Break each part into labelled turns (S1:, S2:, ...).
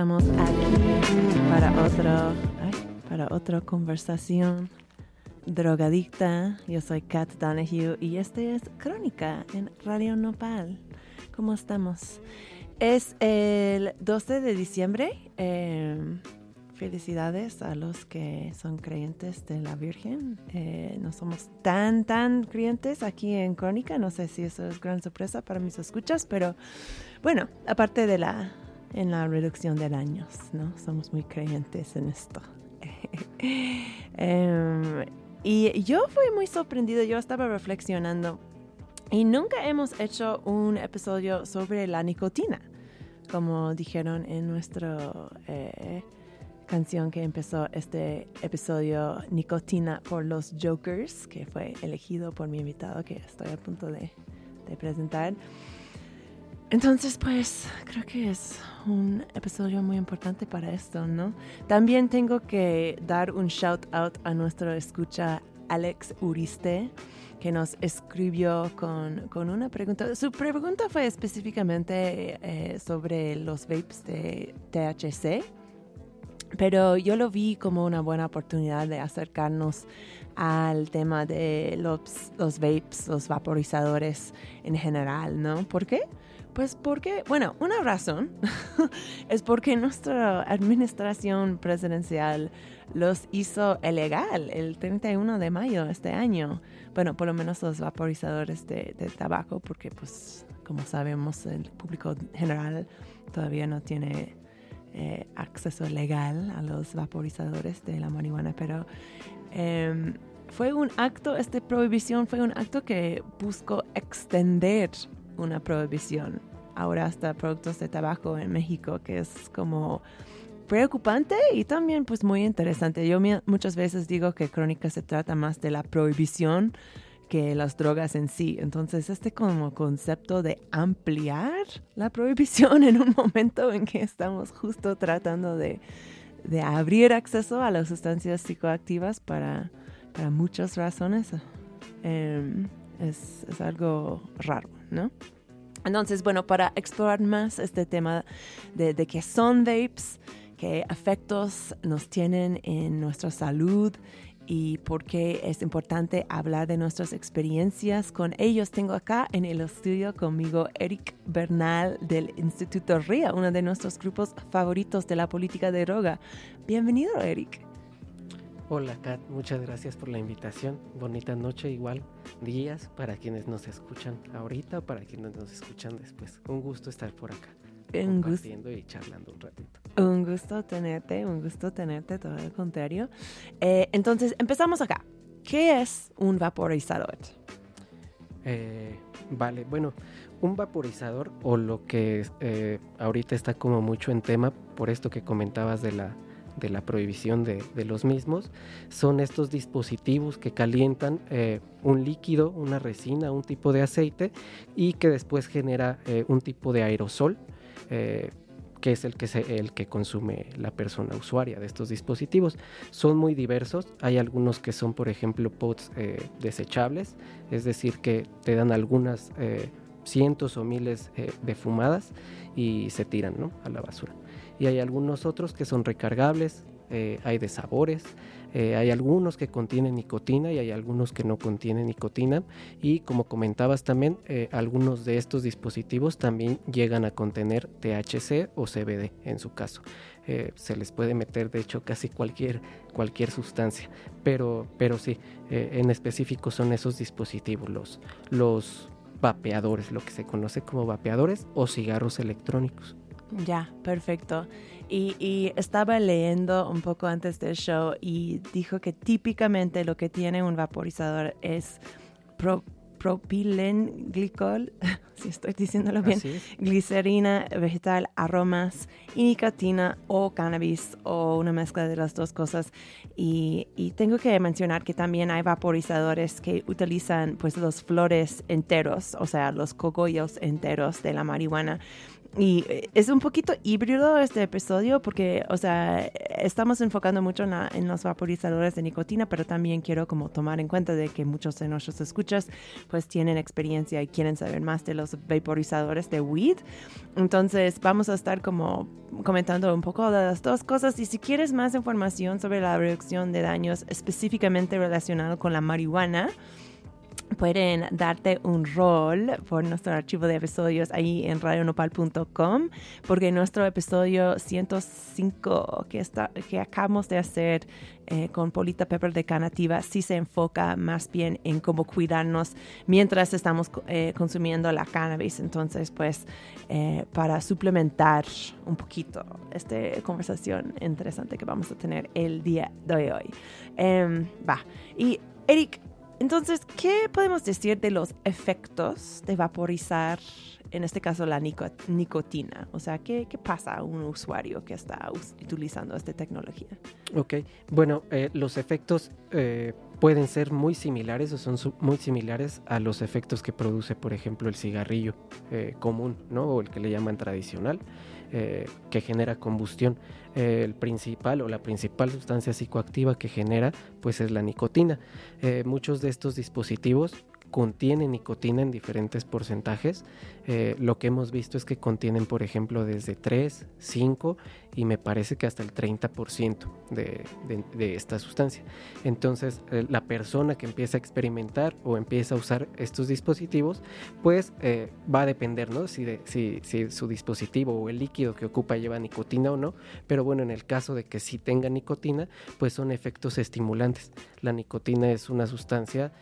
S1: Estamos aquí para otro, ay, para otra conversación drogadicta. Yo soy Kat Donahue y este es Crónica en Radio Nopal. ¿Cómo estamos? Es el 12 de diciembre. eh, felicidades a los que son creyentes de la Virgen. Eh, no somos tan, tan creyentes aquí en Crónica. No sé si eso es gran sorpresa para mis escuchas, pero bueno, aparte de la en la reducción de daños, ¿no? Somos muy creyentes en esto. Em, y yo fui muy sorprendido, yo estaba reflexionando y nunca hemos hecho un episodio sobre la nicotina, como dijeron en nuestra canción que empezó este episodio, Nicotina por los Jokers, que fue elegido por mi invitado que estoy a punto de, de presentar. Entonces, pues creo que es un episodio muy importante para esto, ¿no? También tengo que dar un shout out a nuestro escucha Alex Uriste, que nos escribió con, con una pregunta. Su pregunta fue específicamente eh, sobre los vapes de THC, pero yo lo vi como una buena oportunidad de acercarnos al tema de los, los vapes, los vaporizadores en general, ¿no? ¿Por qué? Pues porque, bueno, una razón es porque nuestra administración presidencial los hizo ilegal el 31 de mayo de este año. Bueno, por lo menos los vaporizadores de, de tabaco, porque pues como sabemos el público general todavía no tiene eh, acceso legal a los vaporizadores de la marihuana, pero eh, fue un acto, esta prohibición fue un acto que buscó extender una prohibición ahora hasta productos de tabaco en México, que es como preocupante y también pues muy interesante. Yo muchas veces digo que Crónica se trata más de la prohibición que las drogas en sí. Entonces, este como concepto de ampliar la prohibición en un momento en que estamos justo tratando de, de abrir acceso a las sustancias psicoactivas para, para muchas razones, eh, es, es algo raro, ¿no? Entonces, bueno, para explorar más este tema de, de qué son vapes, qué efectos nos tienen en nuestra salud y por qué es importante hablar de nuestras experiencias con ellos. Tengo acá en el estudio conmigo Eric Bernal del Instituto RIA, uno de nuestros grupos favoritos de la política de droga. Bienvenido, Eric.
S2: Hola, Kat, muchas gracias por la invitación. Bonita noche, igual días para quienes nos escuchan ahorita o para quienes nos escuchan después. Un gusto estar por acá.
S1: Un
S2: compartiendo y charlando un ratito.
S1: Un gusto tenerte, un gusto tenerte, todo el contrario. Eh, entonces, empezamos acá. ¿Qué es un vaporizador?
S2: Eh, vale, bueno, un vaporizador o lo que eh, ahorita está como mucho en tema por esto que comentabas de la, de la prohibición de, de, los mismos, son estos dispositivos que calientan eh, un líquido, una resina, un tipo de aceite y que después genera eh, un tipo de aerosol. Eh, que es el que, se, el que consume la persona usuaria de estos dispositivos. Son muy diversos, hay algunos que son, por ejemplo, pods desechables, es decir, que te dan algunas cientos o miles de fumadas y se tiran ¿no? a la basura. Y hay algunos otros que son recargables, eh, hay de sabores, eh, hay algunos que contienen nicotina y hay algunos que no contienen nicotina. Y como comentabas también, eh, algunos de estos dispositivos también llegan a contener THC o CBD en su caso. se les puede meter de hecho casi cualquier, cualquier sustancia. Pero, pero sí, en específico son esos dispositivos, los, los vapeadores, lo que se conoce como vapeadores o cigarros electrónicos.
S1: Ya, perfecto. Y, estaba leyendo un poco antes del show y dijo que típicamente lo que tiene un vaporizador es pro, propilenglicol, si estoy diciéndolo bien, glicerina vegetal, aromas y nicotina o cannabis o una mezcla de las dos cosas. Y, y, tengo que mencionar que también hay vaporizadores que utilizan pues los flores enteros, o sea, los cogollos enteros de la marihuana y eh, es un poquito híbrido este episodio porque, o sea, estamos enfocando mucho en, los vaporizadores de nicotina, pero también quiero como tomar en cuenta de que muchos de nuestros escuchas pues tienen experiencia y quieren saber más de los vaporizadores de weed. Entonces vamos a estar como comentando un poco de las dos cosas y si quieres más información sobre la reducción de daños específicamente relacionado con la marihuana, pueden darte un rol por nuestro archivo de episodios ahí en radionopal.com porque nuestro episodio 105 que, está, que acabamos de hacer eh, con Polita Pepper de Canativa sí se enfoca más bien en cómo cuidarnos mientras estamos eh, consumiendo la cannabis. Entonces, pues, eh, para suplementar un poquito esta conversación interesante que vamos a tener el día de hoy. Em, va. Y Eric, entonces, ¿qué podemos decir de los efectos de vaporizar, en este caso, la nicotina? O sea, ¿qué, pasa a un usuario que está utilizando esta tecnología?
S2: Ok, bueno, eh, los efectos eh, pueden ser muy similares o son muy similares a los efectos que produce, por ejemplo, el cigarrillo eh, común, ¿no? O el que le llaman tradicional. Eh, que genera combustión. Eh, el principal o la principal sustancia psicoactiva que genera pues es la nicotina. Eh, muchos de estos dispositivos contienen nicotina en diferentes porcentajes. Eh, lo que hemos visto es que contienen, por ejemplo, desde 3, 5 y me parece que hasta el 30% de, de, esta sustancia. Entonces, eh, la persona que empieza a experimentar o empieza a usar estos dispositivos, pues eh, va a depender, ¿no? Si, su dispositivo o el líquido que ocupa lleva nicotina o no. Pero bueno, en el caso de que sí tenga nicotina, pues son efectos estimulantes. La nicotina es una sustancia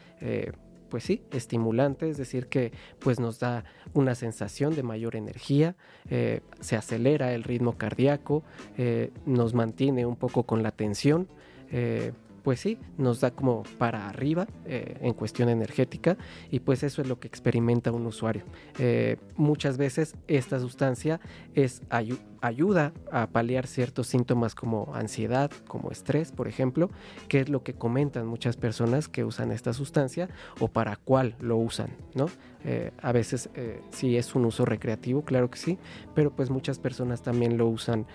S2: pues sí, estimulante, es decir, que pues nos da una sensación de mayor energía, eh, se acelera el ritmo cardíaco, eh, nos mantiene un poco con la tensión, eh, pues sí, nos da como para arriba eh, en cuestión energética y pues eso es lo que experimenta un usuario. Eh, muchas veces esta sustancia es ayuda a paliar ciertos síntomas como ansiedad, como estrés, por ejemplo, que es lo que comentan muchas personas que usan esta sustancia o para cuál lo usan, ¿no? Eh, a veces sí es un uso recreativo, claro que sí, pero pues muchas personas también lo usan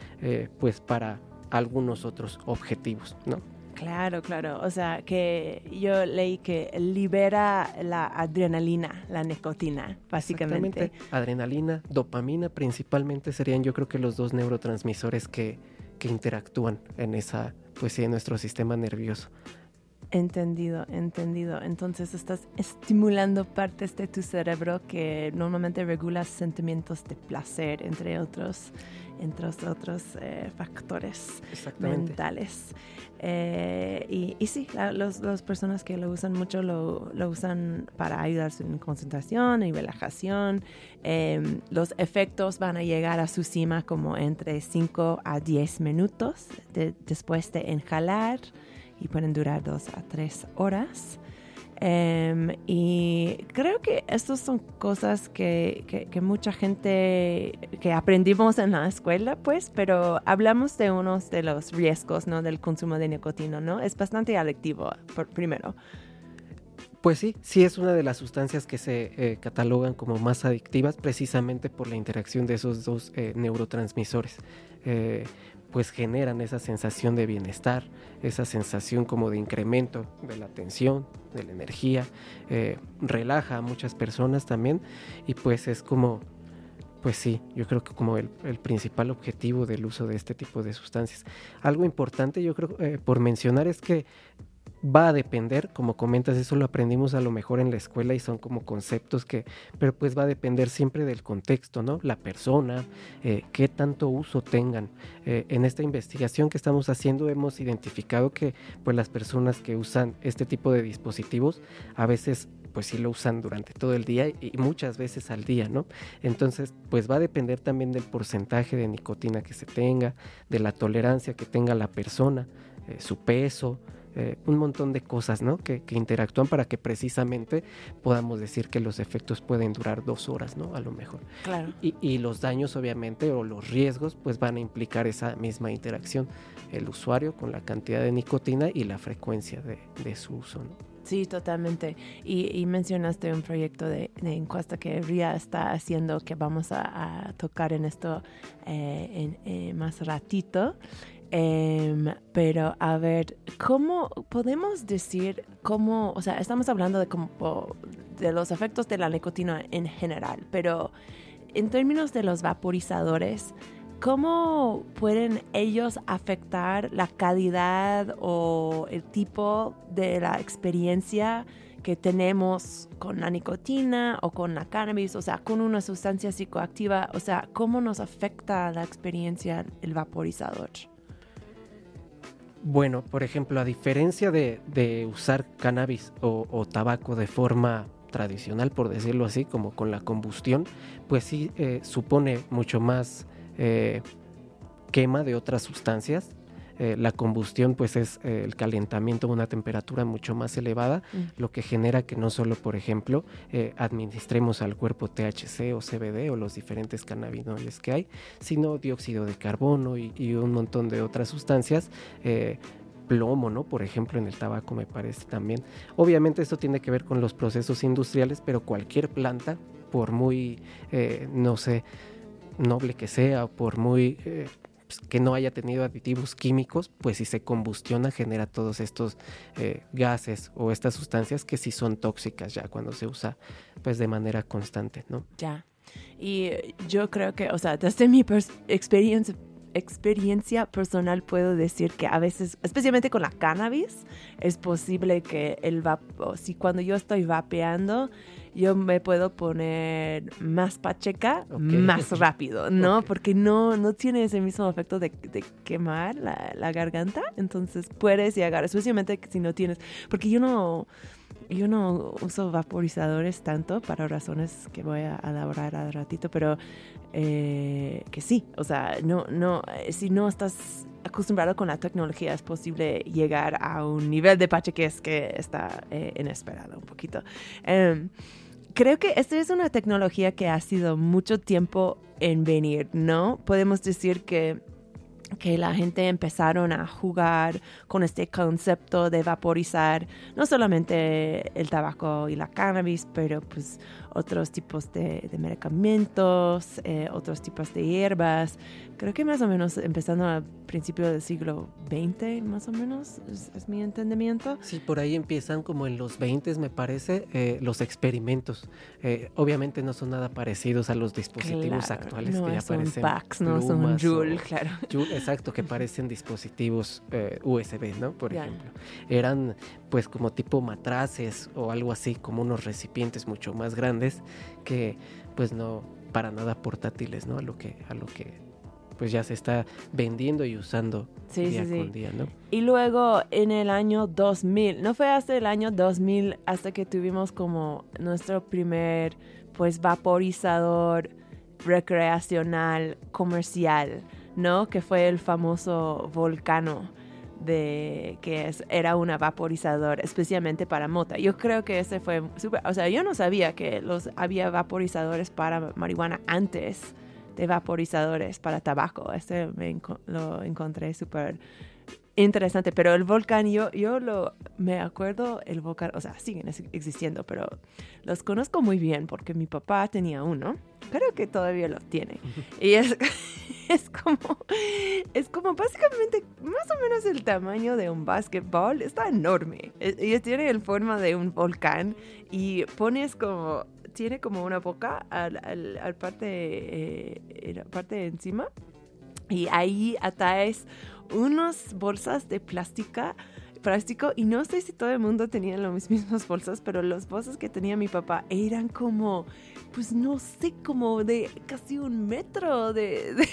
S2: pues para algunos otros objetivos, ¿no?
S1: Claro, claro. O sea, que yo leí que libera la adrenalina, la nicotina, básicamente.
S2: Adrenalina, dopamina principalmente serían yo creo que los dos neurotransmisores que, que interactúan en esa, pues sí, en nuestro sistema nervioso.
S1: Entendido, entendido. Entonces estás estimulando partes de tu cerebro que normalmente regula sentimientos de placer, entre otros, entre otros eh, factores mentales. Eh, y, sí, las personas que lo usan mucho lo, usan para ayudarse en concentración y relajación. Em, los efectos van a llegar a su cima como entre 5 a 10 minutos después de inhalar y pueden durar dos a tres horas. Em, y creo que estas son cosas que, que, mucha gente que aprendimos en la escuela, pues, pero hablamos de unos de los riesgos, ¿no? Del consumo de nicotina, ¿no? Es bastante adictivo, por, primero.
S2: Pues sí, sí es una de las sustancias que se eh, catalogan como más adictivas precisamente por la interacción de esos dos eh, neurotransmisores. Eh, pues generan esa sensación de bienestar, esa sensación como de incremento de la atención, de la energía, relaja a muchas personas también y pues es como, pues sí, yo creo que como el, el principal objetivo del uso de este tipo de sustancias. Algo importante yo creo por mencionar es que va a depender, como comentas, eso lo aprendimos a lo mejor en la escuela y son como conceptos que, pero pues va a depender siempre del contexto, ¿no? La persona, eh, qué tanto uso tengan. Eh, en esta investigación que estamos haciendo hemos identificado que pues las personas que usan este tipo de dispositivos a veces pues sí lo usan durante todo el día y muchas veces al día, ¿no? Entonces, pues va a depender también del porcentaje de nicotina que se tenga, de la tolerancia que tenga la persona, eh, su peso, eh, un montón de cosas ¿no? que, interactúan para que precisamente podamos decir que los efectos pueden durar dos horas, ¿no? A lo mejor.
S1: Claro.
S2: Y, los daños, obviamente, o los riesgos, pues van a implicar esa misma interacción, el usuario con la cantidad de nicotina y la frecuencia de, su uso.
S1: Sí, totalmente. Y, mencionaste un proyecto de, encuesta que RIA está haciendo que vamos a, tocar en esto eh, en, eh, más ratito. Em, pero a ver, ¿cómo podemos decir cómo, o sea, estamos hablando de, como, de los efectos de la nicotina en general, pero en términos de los vaporizadores, ¿cómo pueden ellos afectar la calidad o el tipo de la experiencia que tenemos con la nicotina o con la cannabis, o sea, con una sustancia psicoactiva, o sea, cómo nos afecta la experiencia el vaporizador?
S2: Bueno, por ejemplo, a diferencia de, usar cannabis o, tabaco de forma tradicional, por decirlo así, como con la combustión, pues sí eh, supone mucho más eh, quema de otras sustancias eh, la combustión pues es eh, el calentamiento a una temperatura mucho más elevada, mm. lo que genera que no solo, por ejemplo, eh, administremos al cuerpo THC o CBD o los diferentes cannabinoides que hay, sino dióxido de carbono y, y un montón de otras sustancias plomo, ¿no? Por ejemplo, en el tabaco me parece también. Obviamente esto tiene que ver con los procesos industriales, pero cualquier planta, por muy, no sé, noble que sea, por muy pues, que no haya tenido aditivos químicos, pues si se combustiona genera todos estos eh, gases o estas sustancias que sí son tóxicas ya cuando se usa pues de manera constante, ¿no?
S1: Ya. Y yo creo que, o sea, desde mi experiencia experiencia personal puedo decir que a veces, especialmente con la cannabis, es posible que el vapor, si cuando yo estoy vapeando, yo me puedo poner más pacheca más rápido, ¿no? Porque no, no tiene ese mismo efecto de, quemar la, la, garganta. Entonces puedes llegar, especialmente si no tienes, porque yo no, yo no uso vaporizadores tanto para razones que voy a elaborar al ratito, pero eh, que sí, o sea, no, no, eh, si no estás acostumbrado con la tecnología es posible llegar a un nivel de pacheques que está eh, inesperado un poquito. Em, creo que esta es una tecnología que ha sido mucho tiempo en venir, ¿no? Podemos decir que que la gente empezaron a jugar con este concepto de vaporizar no solamente el tabaco y la cannabis, pero pues otros tipos de, medicamentos, eh, otros tipos de hierbas. Creo que más o menos empezando a principios del siglo XX, más o menos, es, mi entendimiento.
S2: Sí, por ahí empiezan como en los 20, me parece, eh, los experimentos. Eh, obviamente no son nada parecidos a los dispositivos actuales
S1: que
S2: ya
S1: son Pax, no son Joule, claro.
S2: exacto, que parecen dispositivos USB, ¿no? Por ejemplo. Eran pues como tipo matraces o algo así, como unos recipientes mucho más grandes que pues no para nada portátiles, ¿no? A lo que a lo que pues ya se está vendiendo y usando día con día, ¿no?
S1: Y luego en el año 2000, no fue hasta el año 2000 hasta que tuvimos como nuestro primer pues vaporizador recreacional comercial, ¿no? Que fue el famoso Volcano de que es, era un vaporizador especialmente para mota. Yo creo que ese fue súper, o sea, yo no sabía que los había vaporizadores para marihuana antes de vaporizadores para tabaco. Este me, lo encontré súper interesante, pero el volcán, yo, yo lo, me acuerdo, el volcán, o sea, siguen ex- existiendo, pero los conozco muy bien porque mi papá tenía uno, creo que todavía lo tiene, y es, es como, es como básicamente más o menos el tamaño de un básquetbol, está enorme, e- y tiene el forma de un volcán, y pones como, tiene como una boca al, al, al parte, eh, la parte de encima, y ahí atraes unas bolsas de plástica, plástico y no sé si todo el mundo tenía las mismas bolsas, pero las bolsas que tenía mi papá eran como, pues no sé, como de casi un metro de...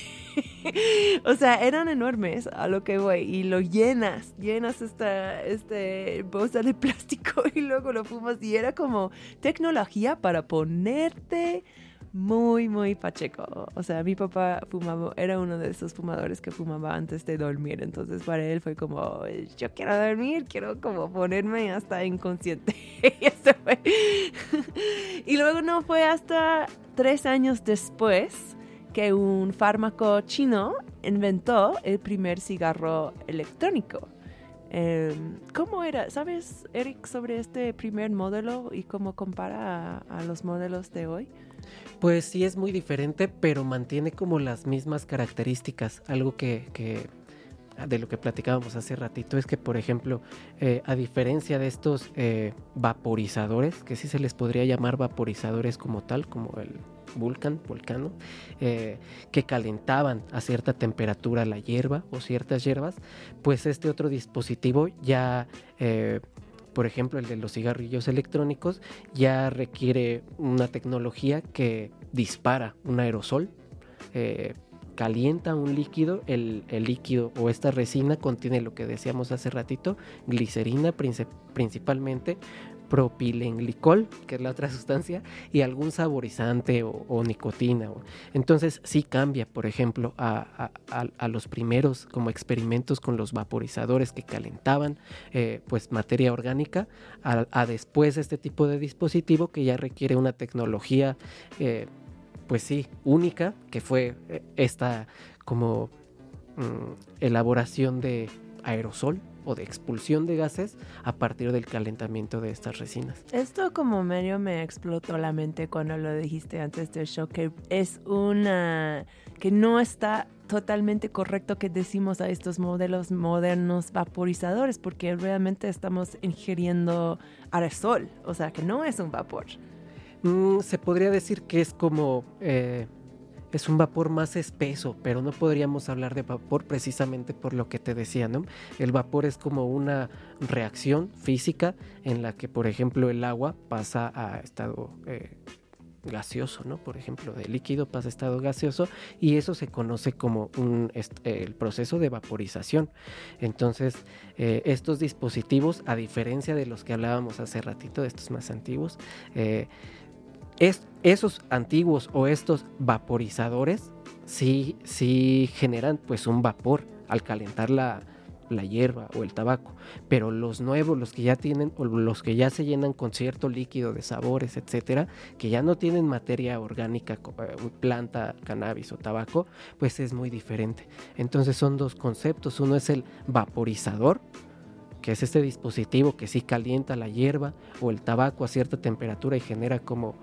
S1: o sea, eran enormes a lo que voy y lo llenas, llenas esta este bolsa de plástico y luego lo fumas y era como tecnología para ponerte muy, muy pacheco. O sea, mi papá fumaba, era uno de esos fumadores que fumaba antes de dormir. Entonces, para él fue como, yo quiero dormir, quiero como ponerme hasta inconsciente. y eso fue. y luego no fue hasta tres años después que un fármaco chino inventó el primer cigarro electrónico. Eh, ¿Cómo era? ¿Sabes, Eric, sobre este primer modelo y cómo compara a los modelos de hoy?
S2: Pues sí es muy diferente, pero mantiene como las mismas características. Algo que, que- de lo que platicábamos hace ratito es que, por ejemplo, eh, a diferencia de estos eh, vaporizadores, que sí se les podría llamar vaporizadores como tal, como el Vulcan, Volcano, eh, que calentaban a cierta temperatura la hierba o ciertas hierbas, pues este otro dispositivo ya, por ejemplo, el de los cigarrillos electrónicos, ya requiere una tecnología que dispara un aerosol, eh, calienta un líquido, el, el líquido o esta resina contiene lo que decíamos hace ratito, glicerina princip- principalmente, propilenglicol, que es la otra sustancia, y algún saborizante o, nicotina. Entonces sí cambia, por ejemplo, a, los primeros como experimentos con los vaporizadores que calentaban eh, pues materia orgánica, a, a después este tipo de dispositivo que ya requiere una tecnología, eh, pues sí, única, que fue eh, esta como mm, elaboración de aerosol o de expulsión de gases a partir del calentamiento de estas resinas.
S1: Esto como medio me explotó la mente cuando lo dijiste antes del show, que es una, que no está totalmente correcto que decimos a estos modelos modernos vaporizadores, porque realmente estamos ingiriendo aerosol, o sea que no es un vapor.
S2: Mm, se podría decir que es como eh, es un vapor más espeso, pero no podríamos hablar de vapor precisamente por lo que te decía, ¿no? El vapor es como una reacción física en la que, por ejemplo, el agua pasa a estado eh, gaseoso, ¿no? Por ejemplo, de líquido pasa a estado gaseoso y eso se conoce como un, el proceso de vaporización. Entonces, eh, estos dispositivos, a diferencia de los que hablábamos hace ratito, de estos más antiguos, eh, es- esos antiguos o estos vaporizadores sí, sí generan pues un vapor al calentar la, la hierba o el tabaco, pero los nuevos, los que ya tienen o los que ya se llenan con cierto líquido de sabores, etcétera, que ya no tienen materia orgánica, eh, planta, cannabis o tabaco, pues es muy diferente. Entonces son dos conceptos, uno es el vaporizador, que es este dispositivo que sí calienta la hierba o el tabaco a cierta temperatura y genera como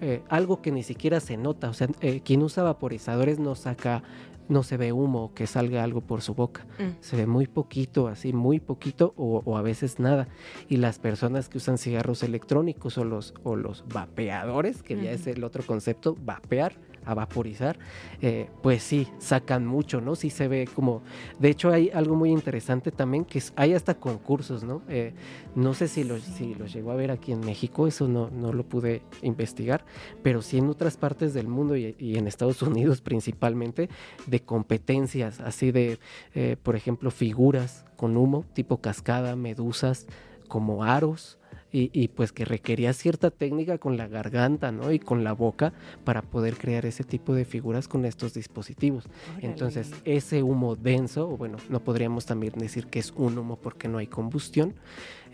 S2: eh, algo que ni siquiera se nota. O sea, eh, quien usa vaporizadores no saca, no se ve humo o que salga algo por su boca.
S1: Mm.
S2: Se ve muy poquito, así muy poquito o, o a veces nada. Y las personas que usan cigarros electrónicos o los, o los vapeadores, que ya es el otro concepto, vapear, a vaporizar, eh, pues sí, sacan mucho, ¿no? Sí se ve como... De hecho hay algo muy interesante también, que hay hasta concursos, ¿no? Eh, no sé si los, si llegó a ver aquí en México, eso no, no lo pude investigar, pero sí en otras partes del mundo y, y en Estados Unidos principalmente, de competencias, así de, eh, por ejemplo, figuras con humo, tipo cascada, medusas, como aros. Y, y, pues que requería cierta técnica con la garganta, ¿no? Y con la boca para poder crear ese tipo de figuras con estos dispositivos. Entonces, ese humo denso, o bueno, no podríamos también decir que es un humo porque no hay combustión.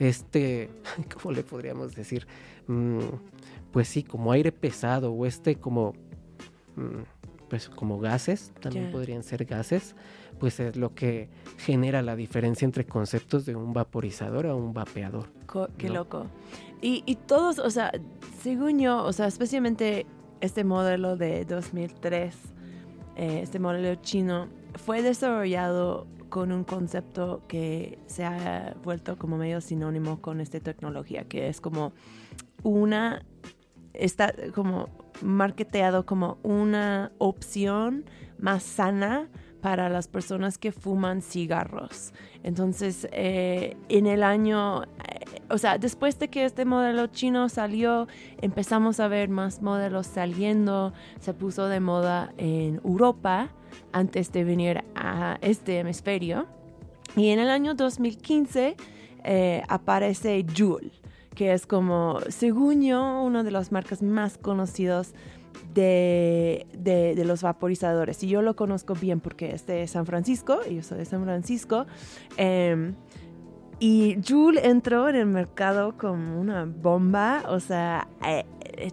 S2: Este, ¿cómo le podríamos decir? Mm, pues sí, como aire pesado o este como... mm, pues como gases, también podrían ser gases, pues es lo que genera la diferencia entre conceptos de un vaporizador a un vapeador.
S1: Co- qué
S2: No.
S1: loco. Y, y todos, o sea, según yo, o sea, especialmente este modelo de 2003, eh, este modelo chino, fue desarrollado con un concepto que se ha vuelto como medio sinónimo con esta tecnología, que es como una, está como marketeado como una opción más sana para las personas que fuman cigarros. Entonces, eh, en el año, eh, o sea, después de que este modelo chino salió, empezamos a ver más modelos saliendo, se puso de moda en Europa antes de venir a este hemisferio. Y en el año 2015 eh, aparece Juul, que es como, según yo, una de las marcas más conocidas de, de- los vaporizadores. Y yo lo conozco bien porque es de San Francisco, y yo soy de San Francisco. Em, y Juul entró en el mercado como una bomba, o sea, eh,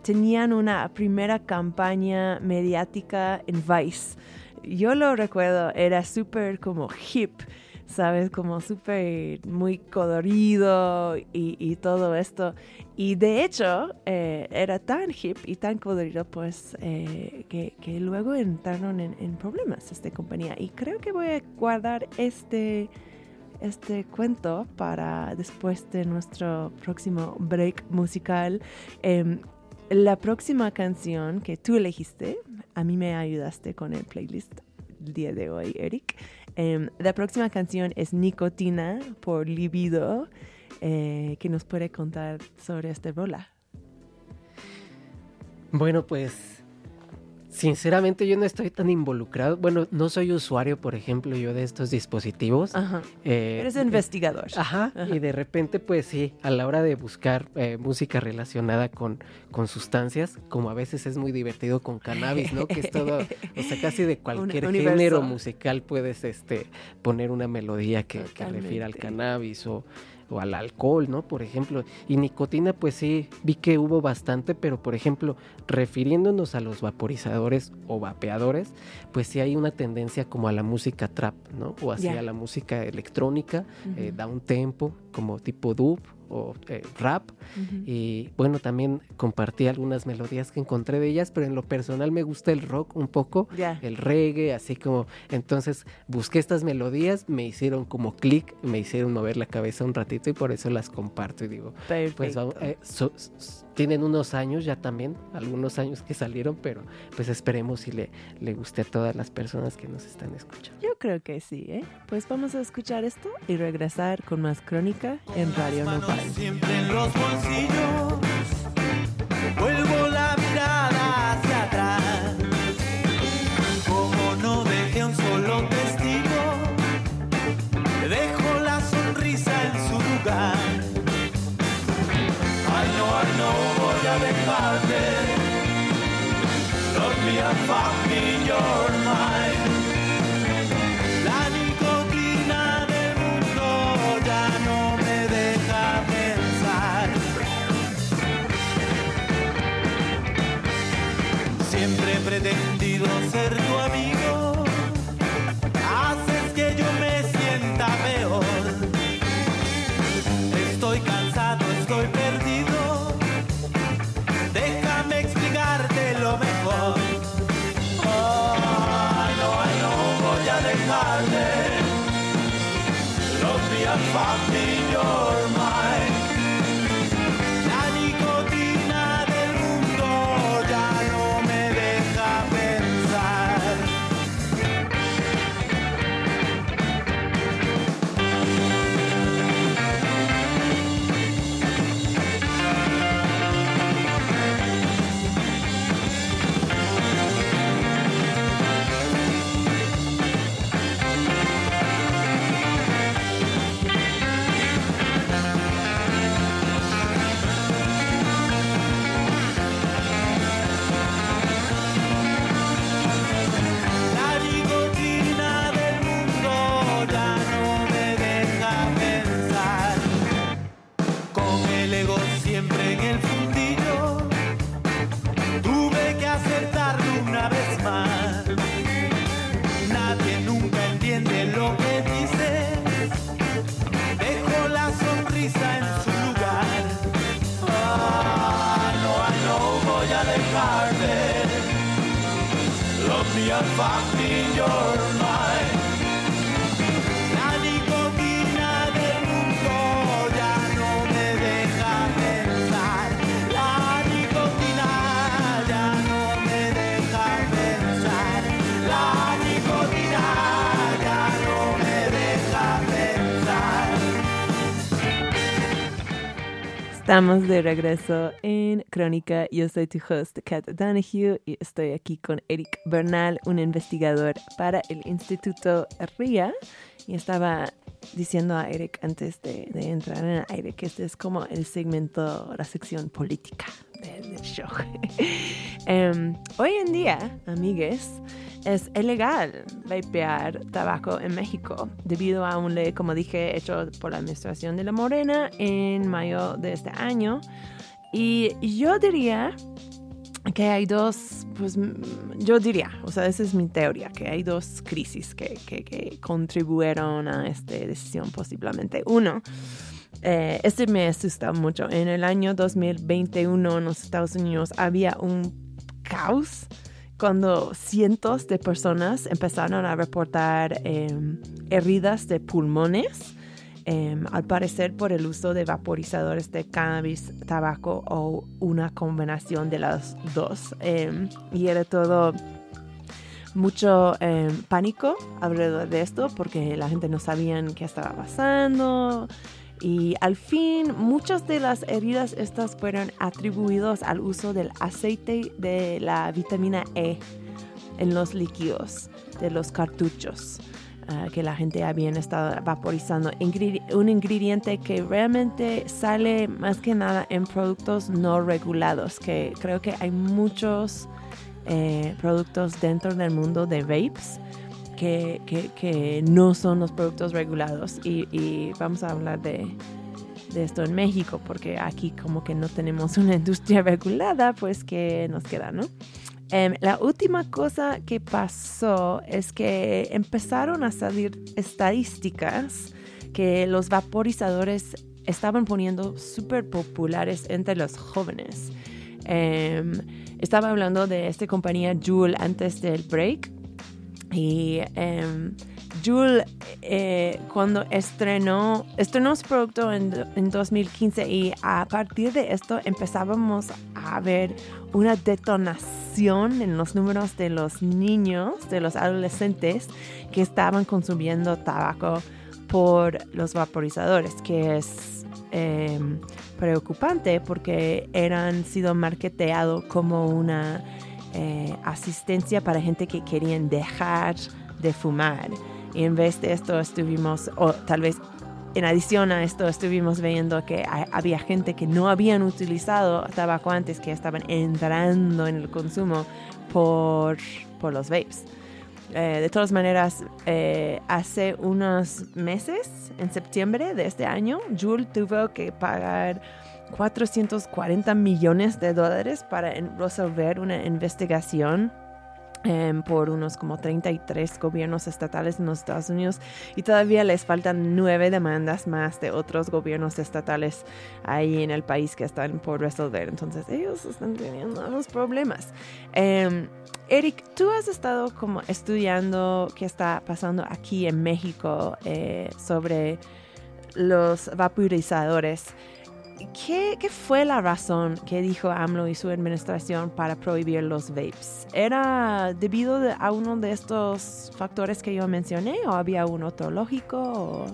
S1: tenían una primera campaña mediática en Vice. Yo lo recuerdo, era súper como hip, ¿sabes? Como súper muy colorido y, y todo esto. Y de hecho, eh, era tan hip y tan colorido, pues, eh, que, que luego entraron en, en problemas esta compañía. Y creo que voy a guardar este, este cuento para después de nuestro próximo break musical. Em, la próxima canción que tú elegiste, a mí me ayudaste con el playlist el día de hoy, Eric. Em, la próxima canción es Nicotina por Libido, eh, que nos puede contar sobre esta rola.
S2: Bueno, pues sinceramente yo no estoy tan involucrado. Bueno, no soy usuario, por ejemplo, yo de estos dispositivos.
S1: Ajá.
S2: Eh,
S1: Eres investigador.
S2: Ajá,
S1: Ajá.
S2: y de repente, pues sí, a la hora de buscar eh, música relacionada con, con sustancias, como a veces es muy divertido con cannabis, ¿no? Que es todo, o sea, casi de cualquier género musical puedes este, poner una melodía que, que refiera al cannabis o, o al alcohol, ¿no? Por ejemplo, y nicotina, pues sí, vi que hubo bastante, pero por ejemplo, refiriéndonos a los vaporizadores o vapeadores, pues sí hay una tendencia como a la música trap, ¿no? O hacia
S1: Ya.
S2: la música electrónica, eh, da un tempo como tipo dub o eh, rap. Y bueno también compartí algunas melodías que encontré de ellas pero en lo personal me gusta el rock un poco
S1: Ya.
S2: el reggae así como entonces busqué estas melodías me hicieron como clic me hicieron mover la cabeza un ratito y por eso las comparto y digo pues vamos, eh, so- tienen unos años ya también, algunos años que salieron, pero pues esperemos si le, le guste a todas las personas que nos están escuchando.
S1: Yo creo que sí, ¿eh? Pues vamos a escuchar esto y regresar con más crónica en Radio Nopal.
S3: siempre en los bolsillos. Vuelvo la
S1: Estamos de regreso en Crónica. Yo soy tu host, Kat Donahue, y estoy aquí con Eric Bernal, un investigador para el Instituto RIA. Y estaba diciendo a Eric antes de, de entrar en el aire que este es como el segmento, la sección política de- del show. Em, hoy en día, amigues, es ilegal vapear tabaco en México debido a un ley, como dije, hecho por la administración de la Morena en mayo de este año. Y yo diría que hay dos, pues yo diría, o sea, esa es mi teoría, que hay dos crisis que, que, contribuyeron a esta decisión posiblemente. Uno, eh, este me asusta mucho. En el año 2021 en los Estados Unidos había un caos cuando cientos de personas empezaron a reportar em, heridas de pulmones, em, al parecer por el uso de vaporizadores de cannabis, tabaco o una combinación de las dos. Em, y era todo mucho em, pánico alrededor de esto porque la gente no sabía qué estaba pasando. Y al fin, muchas de las heridas estas fueron atribuidas al uso del aceite de la vitamina E en los líquidos de los cartuchos ah, que la gente había estado vaporizando. Un ingrediente que realmente sale más que nada en productos no regulados, que creo que hay muchos eh, productos dentro del mundo de vapes que, que- que no son los productos regulados y, y vamos a hablar de, de esto en México porque aquí como que no tenemos una industria regulada pues que nos queda, ¿no? Em, la última cosa que pasó es que empezaron a salir estadísticas que los vaporizadores estaban poniendo súper populares entre los jóvenes. Em, estaba hablando de esta compañía Juul antes del break y em, Juul eh, cuando estrenó, estrenó su producto en, en 2015 y a partir de esto empezábamos a ver una detonación en los números de los niños, de los adolescentes que estaban consumiendo tabaco por los vaporizadores, que es em, preocupante porque eran sido marketeado como una eh, asistencia para gente que querían dejar de fumar. Y en vez de esto estuvimos, o tal vez en adición a esto estuvimos viendo que hay- había gente que no habían utilizado tabaco antes, que estaban entrando en el consumo por, por los vapes. Eh, de todas maneras, eh, hace unos meses, en septiembre de este año, Juul tuvo que pagar 440 millones de dólares para resolver una investigación em, por unos como 33 gobiernos estatales en los Estados Unidos y todavía les faltan nueve demandas más de otros gobiernos estatales ahí en el país que están por resolver. Entonces ellos están teniendo los problemas. Em, Eric, tú has estado como estudiando qué está pasando aquí en México eh, sobre los vaporizadores. ¿Qué, fue la razón que dijo AMLO y su administración para prohibir los vapes? ¿Era debido de- a uno de estos factores que yo mencioné o había un otro lógico?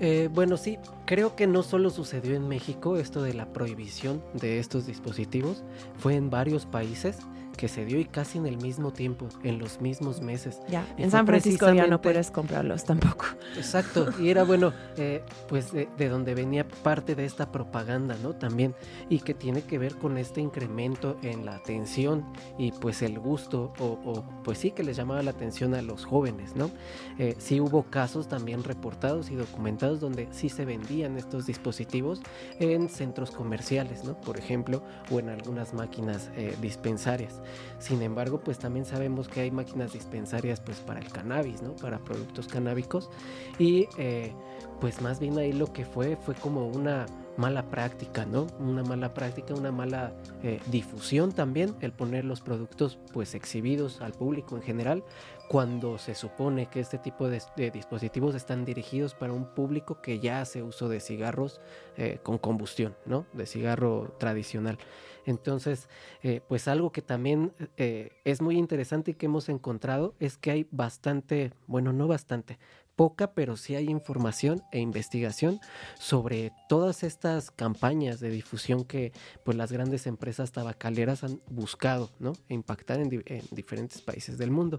S2: Eh, bueno, sí, creo que no solo sucedió en México esto de la prohibición de estos dispositivos, fue en varios países que se dio y casi en el mismo tiempo, en los mismos meses.
S1: Ya,
S2: Y
S1: en San Francisco ya no puedes comprarlos tampoco.
S2: Exacto, y era bueno, eh, pues de, de donde venía parte de esta propaganda, ¿no? También, y que tiene que ver con este incremento en la atención y pues el gusto, o, o, pues sí que les llamaba la atención a los jóvenes, ¿no? Eh, sí hubo casos también reportados y documentados donde sí se vendían estos dispositivos en centros comerciales, ¿no? Por ejemplo, o en algunas máquinas eh, dispensarias. Sin embargo, pues también sabemos que hay máquinas dispensarias pues para el cannabis, ¿no? Para productos canábicos. Y eh, pues más bien ahí lo que fue fue como una mala práctica, ¿no? Una mala práctica, una mala eh, difusión también, el poner los productos pues exhibidos al público en general, cuando se supone que este tipo de, dispositivos están dirigidos para un público que ya hace uso de cigarros eh, con combustión, ¿no? De cigarro tradicional. Entonces, eh, pues algo que también eh, es muy interesante y que hemos encontrado es que hay bastante, bueno, no bastante, poca, pero sí hay información e investigación sobre todas estas campañas de difusión que pues las grandes empresas tabacaleras han buscado, ¿no? Impactar en, di- en diferentes países del mundo.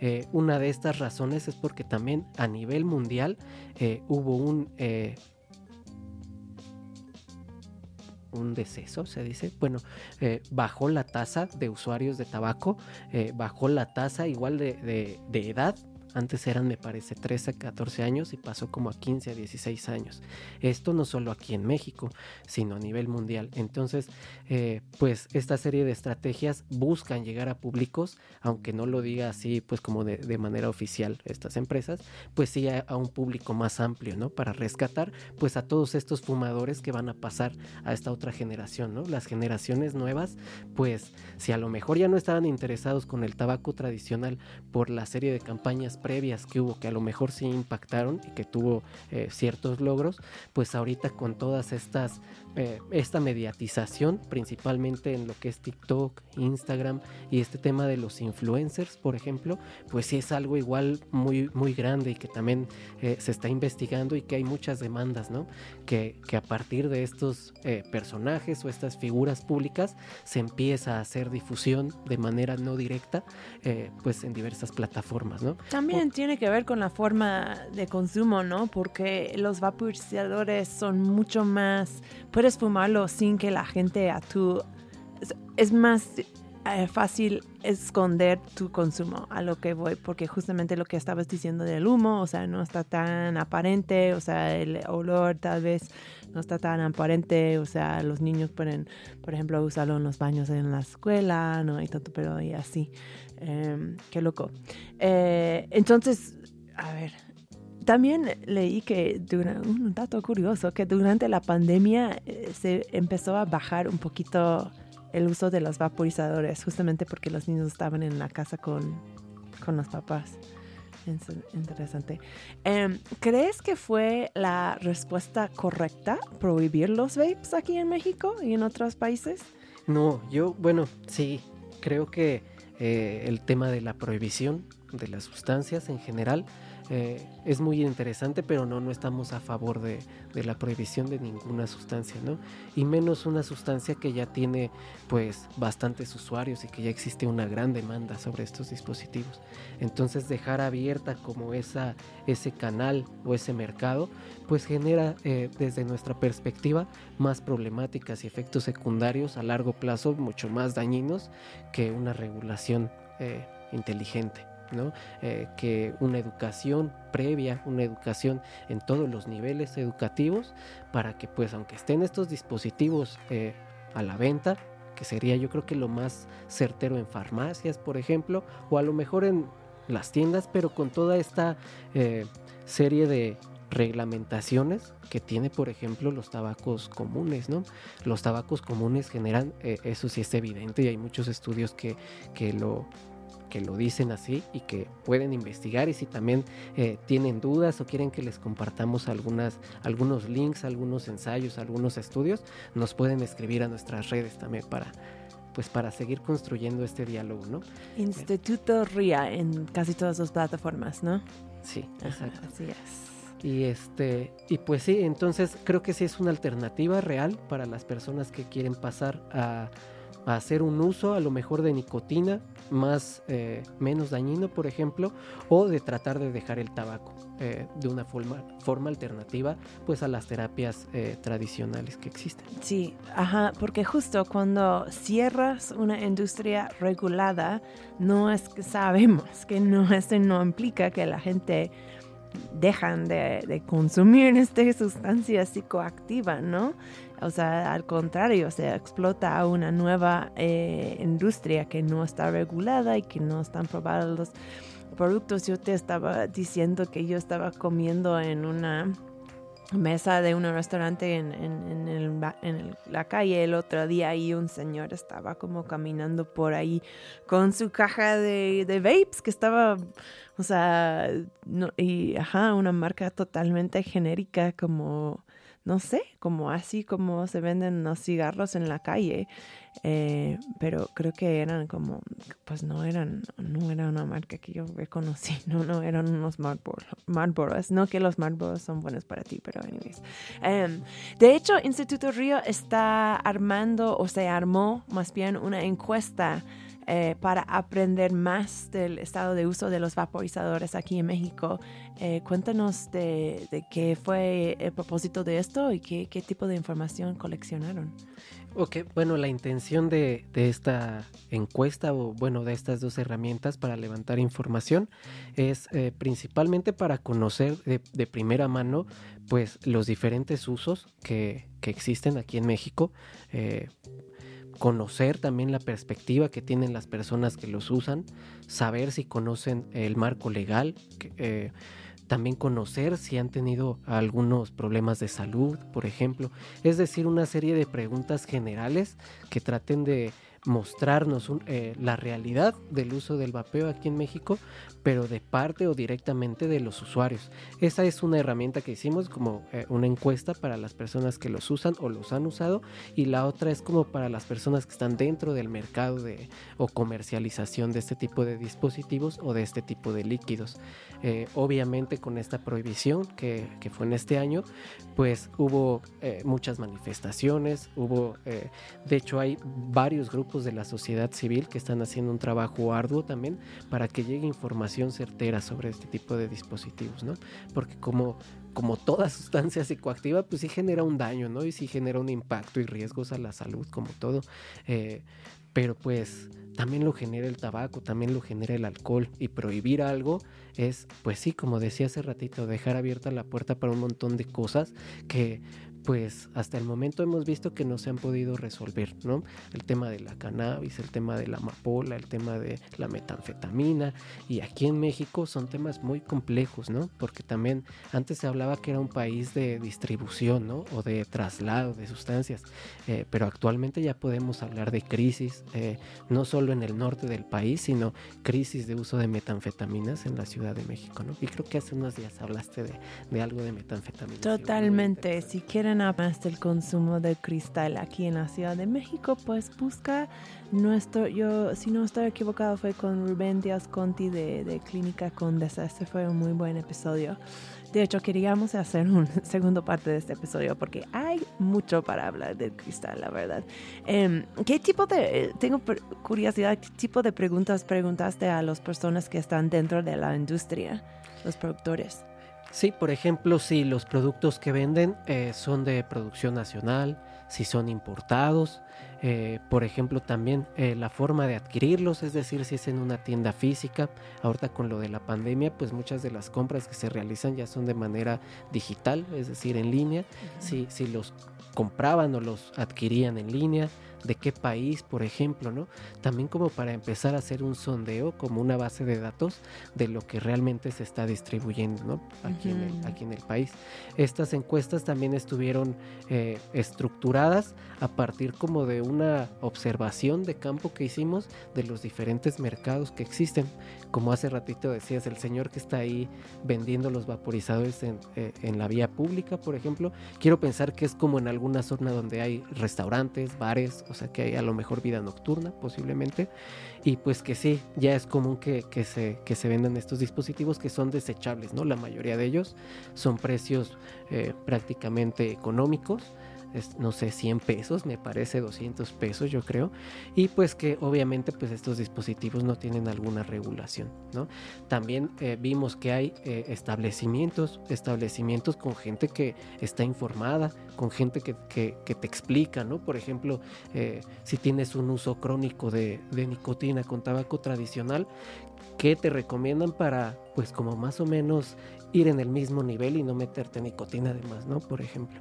S2: Eh, una de estas razones es porque también a nivel mundial hubo un un deceso, se dice. Bueno, eh, bajó la tasa de usuarios de tabaco, eh, bajó la tasa igual de, de- de edad. Antes eran, me parece, 13, 14 años y pasó como a 15, a 16 años. Esto no solo aquí en México, sino a nivel mundial. Entonces, eh, pues esta serie de estrategias buscan llegar a públicos, aunque no lo diga así, pues como de, de manera oficial estas empresas, pues sí a, a un público más amplio, ¿no? Para rescatar, pues a todos estos fumadores que van a pasar a esta otra generación, ¿no? Las generaciones nuevas, pues si a lo mejor ya no estaban interesados con el tabaco tradicional por la serie de campañas previas que hubo, que a lo mejor sí impactaron y que tuvo eh, ciertos logros, pues ahorita con todas estas, eh, esta mediatización, principalmente en lo que es TikTok, Instagram y este tema de los influencers, por ejemplo, pues sí es algo igual muy, muy grande y que también eh, se está investigando y que hay muchas demandas, ¿no? Que, que a partir de estos eh, personajes o estas figuras públicas se empieza a hacer difusión de manera no directa, eh, pues en diversas plataformas, ¿no?
S1: También tiene que ver con la forma de consumo, ¿no? Porque los vaporizadores son mucho más, puedes fumarlo sin que la gente actúe. Es, es más eh, fácil esconder tu consumo a lo que voy, porque justamente lo que estabas diciendo del humo, o sea, no está tan aparente, o sea, el olor tal vez no está tan aparente, o sea, los niños pueden, por ejemplo, usarlo en los baños en la escuela, no hay tanto pero y así. Em, qué loco. Eh, entonces, a ver, también leí que dura- un dato curioso, que durante la pandemia eh, se empezó a bajar un poquito el uso de los vaporizadores, justamente porque los niños estaban en la casa con, con los papás. Es interesante. Em, ¿Crees que fue la respuesta correcta prohibir los vapes aquí en México y en otros países?
S2: No, yo, bueno, sí, creo que eh, el tema de la prohibición de las sustancias en general eh, es muy interesante, pero no, no estamos a favor de, la prohibición de ninguna sustancia, ¿no? Y menos una sustancia que ya tiene, pues, bastantes usuarios y que ya existe una gran demanda sobre estos dispositivos. Entonces, dejar abierta como esa, ese canal o ese mercado, pues genera, eh, desde nuestra perspectiva, más problemáticas y efectos secundarios a largo plazo mucho más dañinos que una regulación eh, inteligente. Eh, que una educación previa, una educación en todos los niveles educativos, para que pues aunque estén estos dispositivos eh, a la venta, que sería yo creo que lo más certero en farmacias, por ejemplo, o a lo mejor en las tiendas, pero con toda esta eh, serie de reglamentaciones que tiene, por ejemplo, los tabacos comunes, ¿no? Los tabacos comunes generan, eso sí es evidente y hay muchos estudios que, que lo que lo dicen así y que pueden investigar y si también eh, tienen dudas o quieren que les compartamos algunas, algunos links, algunos ensayos, algunos estudios, nos pueden escribir a nuestras redes también para pues para seguir construyendo este diálogo, ¿no?
S1: Instituto RIA en casi todas las plataformas, ¿no?
S2: Sí,
S1: Ajá,
S2: exacto.
S1: así es.
S2: Y este, y pues sí, entonces creo que sí es una alternativa real para las personas que quieren pasar a, hacer un uso a lo mejor de nicotina más eh, menos dañino, por ejemplo, o de tratar de dejar el tabaco eh, de una forma, alternativa, pues a las terapias eh, tradicionales que existen.
S1: Sí, ajá, porque justo cuando cierras una industria regulada, no es que sabemos que no, no implica que la gente dejan de, de consumir esta sustancia psicoactiva, ¿no? O sea, al contrario, se explota a una nueva eh, industria que no está regulada y que no están probados los productos. Yo te estaba diciendo que yo estaba comiendo en una mesa de un restaurante en, en- en el en la calle el otro día y un señor estaba como caminando por ahí con su caja de, de vapes que estaba, o sea, no- y ajá, una marca totalmente genérica como, no sé, como así como se venden los cigarros en la calle. Eh, pero creo que eran como, pues no eran, no era una marca que yo reconocí, no, no eran unos Marlboro, no que los Marlboros son buenos para ti, pero anyways. Em, de hecho, Instituto Río está armando, o se armó más bien una encuesta eh, para aprender más del estado de uso de los vaporizadores aquí en México. Eh, cuéntanos de, qué fue el propósito de esto y qué, tipo de información coleccionaron.
S2: Ok, bueno, la intención de, esta encuesta o bueno, de estas dos herramientas para levantar información es eh, principalmente para conocer de, primera mano pues los diferentes usos que, existen aquí en México. Conocer también la perspectiva que tienen las personas que los usan, saber si conocen el marco legal, eh, también conocer si han tenido algunos problemas de salud, por ejemplo. Es decir, una serie de preguntas generales que traten de mostrarnos un- eh, la realidad del uso del vapeo aquí en México, pero de parte o directamente de los usuarios. Esa es una herramienta que hicimos como eh, una encuesta para las personas que los usan o los han usado y la otra es como para las personas que están dentro del mercado de, o comercialización de este tipo de dispositivos o de este tipo de líquidos. Eh, obviamente con esta prohibición que, que fue en este año, pues hubo eh, muchas manifestaciones, hubo, de hecho hay varios grupos de la sociedad civil que están haciendo un trabajo arduo también para que llegue información certera sobre este tipo de dispositivos, ¿no? Porque como, como toda sustancia psicoactiva, pues sí genera un daño, ¿no? Y sí genera un impacto y riesgos a la salud, como todo. Eh, pero pues también lo genera el tabaco, también lo genera el alcohol y prohibir algo es, pues sí, como decía hace ratito, dejar abierta la puerta para un montón de cosas que pues hasta el momento hemos visto que no se han podido resolver, ¿no? El tema de la cannabis, el tema de la amapola, el tema de la metanfetamina y aquí en México son temas muy complejos, ¿no? Porque también antes se hablaba que era un país de distribución, ¿no? O de traslado de sustancias, eh, pero actualmente ya podemos hablar de crisis, eh, no solo en el norte del país, sino crisis de uso de metanfetaminas en la Ciudad de México, ¿no? Y creo que hace unos días hablaste de, de algo de metanfetaminas.
S1: Totalmente. Si quieren más del consumo de cristal aquí en la Ciudad de México, pues busca nuestro, yo si no estoy equivocado fue con Rubén Díaz Conti de, de Clínica Condesa. Este fue un muy buen episodio. De hecho, queríamos hacer un segundo parte de este episodio porque hay mucho para hablar del cristal, la verdad. Em, ¿Qué tipo de, eh, tengo curiosidad, qué tipo de preguntas preguntaste a las personas que están dentro de la industria, los productores?
S2: Sí, por ejemplo, si los productos que venden eh, son de producción nacional, si son importados, eh, por ejemplo, también eh, la forma de adquirirlos, es decir, si es en una tienda física, ahorita con lo de la pandemia, pues muchas de las compras que se realizan ya son de manera digital, es decir, en línea, si, si los compraban o los adquirían en línea, de qué país, por ejemplo, ¿no? También como para empezar a hacer un sondeo, como una base de datos de lo que realmente se está distribuyendo, ¿no? Aquí, en, el,
S1: Ujú.
S2: aquí en el país. Estas encuestas también estuvieron eh, estructuradas a partir como de una observación de campo que hicimos de los diferentes mercados que existen. Como hace ratito decías, el señor que está ahí vendiendo los vaporizadores en, eh, en la vía pública, por ejemplo, quiero pensar que es como en alguna zona donde hay restaurantes, bares, o sea que hay a lo mejor vida nocturna posiblemente, y pues que sí, ya es común que, que se, que se vendan estos dispositivos que son desechables, ¿no? La mayoría de ellos son precios eh, prácticamente económicos, es, no sé, 100 pesos, me parece 200 pesos yo creo, y pues que obviamente pues estos dispositivos no tienen alguna regulación, ¿no? También eh, vimos que hay eh, establecimientos, establecimientos con gente que está informada, con gente que, que- te explica, ¿no? Por ejemplo, eh, si tienes un uso crónico de, de nicotina con tabaco tradicional, que te recomiendan para, pues como más o menos ir en el mismo nivel y no meterte nicotina además, ¿no? Por ejemplo.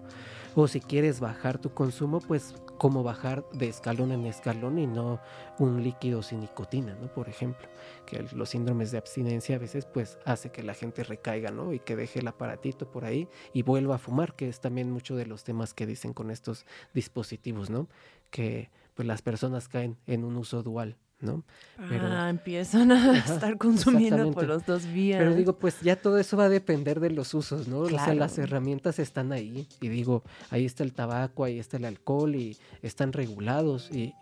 S2: O si quieres bajar tu consumo, pues cómo bajar de escalón en escalón y no un líquido sin nicotina, ¿no? Por ejemplo, que los síndromes de abstinencia a veces pues hace que la gente recaiga, ¿no? Y que deje el aparatito por ahí y vuelva a fumar, que es también mucho de los temas que dicen con estos dispositivos, ¿no? Que pues las personas caen en un uso dual, ¿no? Pero-
S1: ah, empiezan a
S2: Ajá,
S1: estar consumiendo por los dos vías.
S2: Pero digo, pues ya todo eso va a depender de los usos, ¿no? O sea, las herramientas están ahí. Y digo, ahí está el tabaco, ahí está el alcohol y están regulados. Y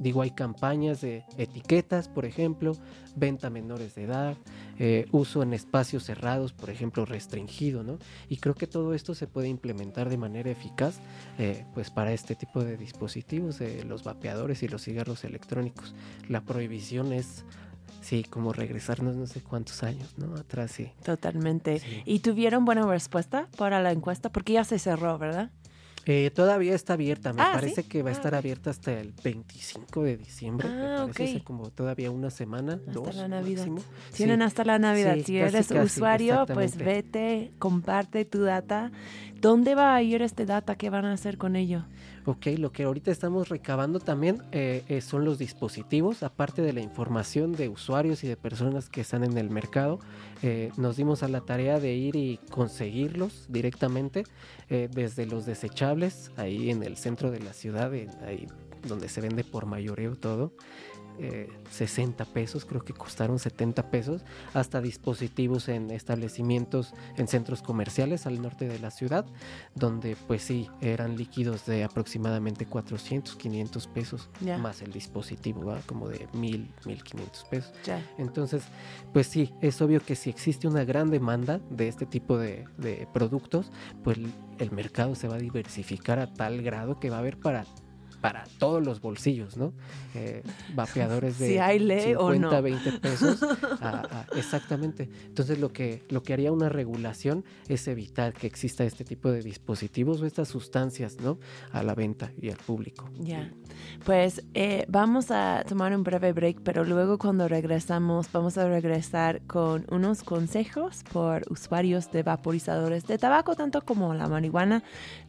S2: digo, hay campañas de etiquetas, por ejemplo, venta a menores de edad, eh, uso en espacios cerrados, por ejemplo, restringido, ¿no? Y creo que todo esto se puede implementar de manera eficaz, eh, pues para este tipo de dispositivos, de los vapeadores y los cigarros electrónicos. La prohibición es Sí, como regresarnos no sé cuántos años, ¿no? Atrás, sí.
S1: Totalmente.
S2: Sí.
S1: ¿Y tuvieron buena respuesta para la encuesta? Porque ya se cerró, ¿verdad?
S2: Eh, todavía está abierta, me
S1: Ah,
S2: parece
S1: ¿sí?
S2: que va a
S1: Ah,
S2: estar
S1: ok.
S2: abierta hasta el 25 de diciembre. me
S1: Ah,
S2: parece,
S1: ok.
S2: hace como todavía una semana,
S1: Hasta
S2: dos
S1: la Navidad. Tienen
S2: Sí.
S1: hasta la Navidad.
S2: Sí,
S1: si
S2: casi,
S1: eres
S2: casi,
S1: usuario, pues vete, comparte tu data. ¿Dónde va a ir este data? ¿Qué van a hacer con ello?
S2: Ok, lo que ahorita estamos recabando también eh, eh, son los dispositivos, aparte de la información de usuarios y de personas que están en el mercado. eh, nos dimos a la tarea de ir y conseguirlos directamente desde los desechables, ahí en el centro de la ciudad, ahí donde se vende por mayoreo todo. Eh, 60 pesos, creo que costaron 70 pesos, hasta dispositivos en establecimientos, en centros comerciales al norte de la ciudad, donde pues sí, eran líquidos de aproximadamente 400, 500 pesos, más el dispositivo, ¿va? como de 1000, 1500 pesos. Entonces, pues sí, es obvio que si existe una gran demanda de este tipo de, de productos, pues el mercado se va a diversificar a tal grado que va a haber para para todos los bolsillos, ¿no? Eh, vapeadores de
S1: Si hay ley o
S2: 50,
S1: no.
S2: 20 pesos. a- a- exactamente. Entonces lo que, lo que haría una regulación es evitar que exista este tipo de dispositivos o estas sustancias, ¿no? A la venta y al público.
S1: Ya. Pues eh, vamos a tomar un breve break, pero luego cuando regresamos vamos a regresar con unos consejos por usuarios de vaporizadores de tabaco, tanto como la marihuana,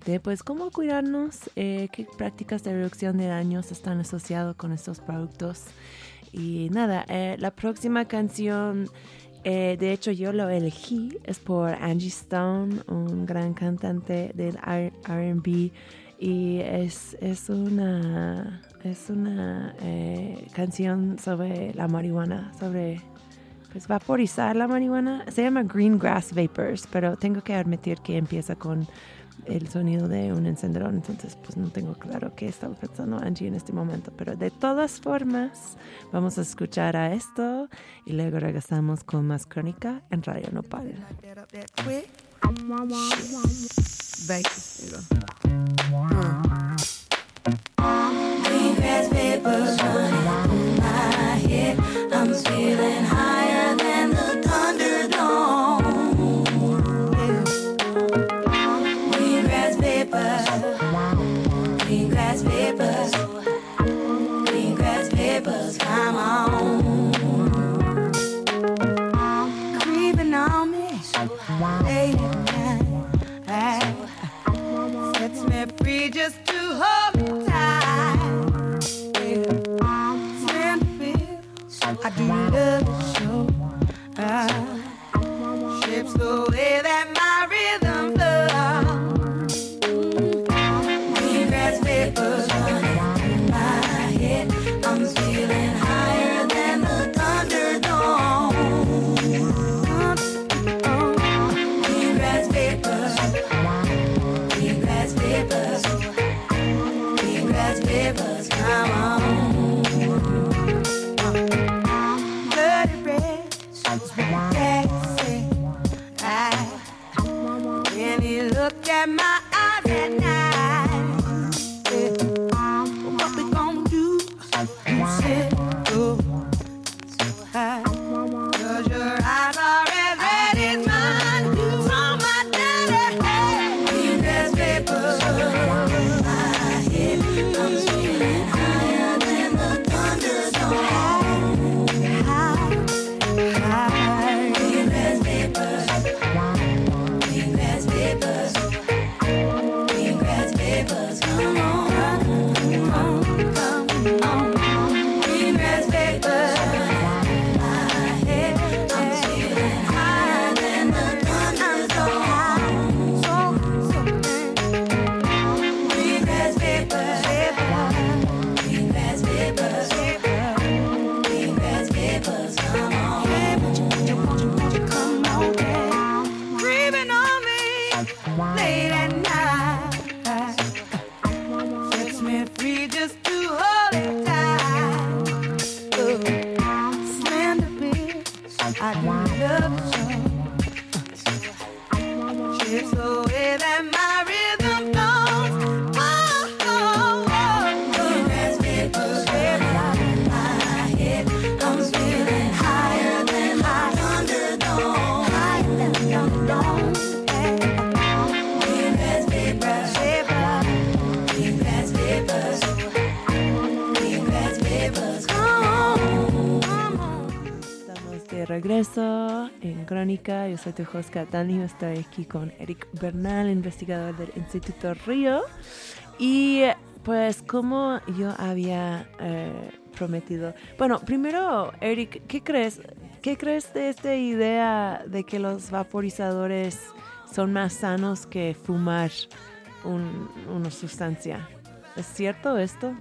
S1: de pues cómo cuidarnos, eh, qué prácticas de de daños están asociados con estos productos. Y nada, eh, la próxima canción, eh, de hecho yo lo elegí, es por Angie Stone, un gran cantante del RB. Y es, es una, es una eh, canción sobre la marihuana, sobre pues, vaporizar la marihuana. Se llama Green Grass Vapors, pero tengo que admitir que empieza con el sonido de un encendedor, entonces pues no tengo claro qué estaba pensando Angie en este momento, pero de todas formas vamos a escuchar a esto y luego regresamos con más crónica en Radio Nopal.
S4: Yeah.
S1: Crónica. Yo soy tu host Katani. Estoy aquí con Eric Bernal, investigador del Instituto Río. Y pues como yo había eh, prometido. Bueno, primero, Eric, ¿qué crees? ¿Qué crees de esta idea de que los vaporizadores son más sanos que fumar un- una sustancia? ¿Es cierto esto?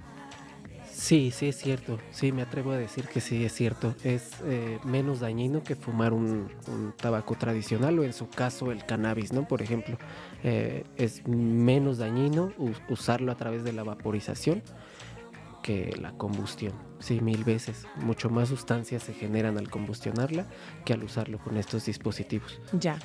S2: Sí, sí es cierto. Sí, me atrevo a decir que sí es cierto. Es eh, menos dañino que fumar un, tabaco tradicional o en su caso el cannabis, ¿no? Por ejemplo, eh, es menos dañino us- usarlo a través de la vaporización que la combustión. Sí, mil veces. Mucho más sustancias se generan al combustionarla que al usarlo con estos dispositivos.
S1: Ya,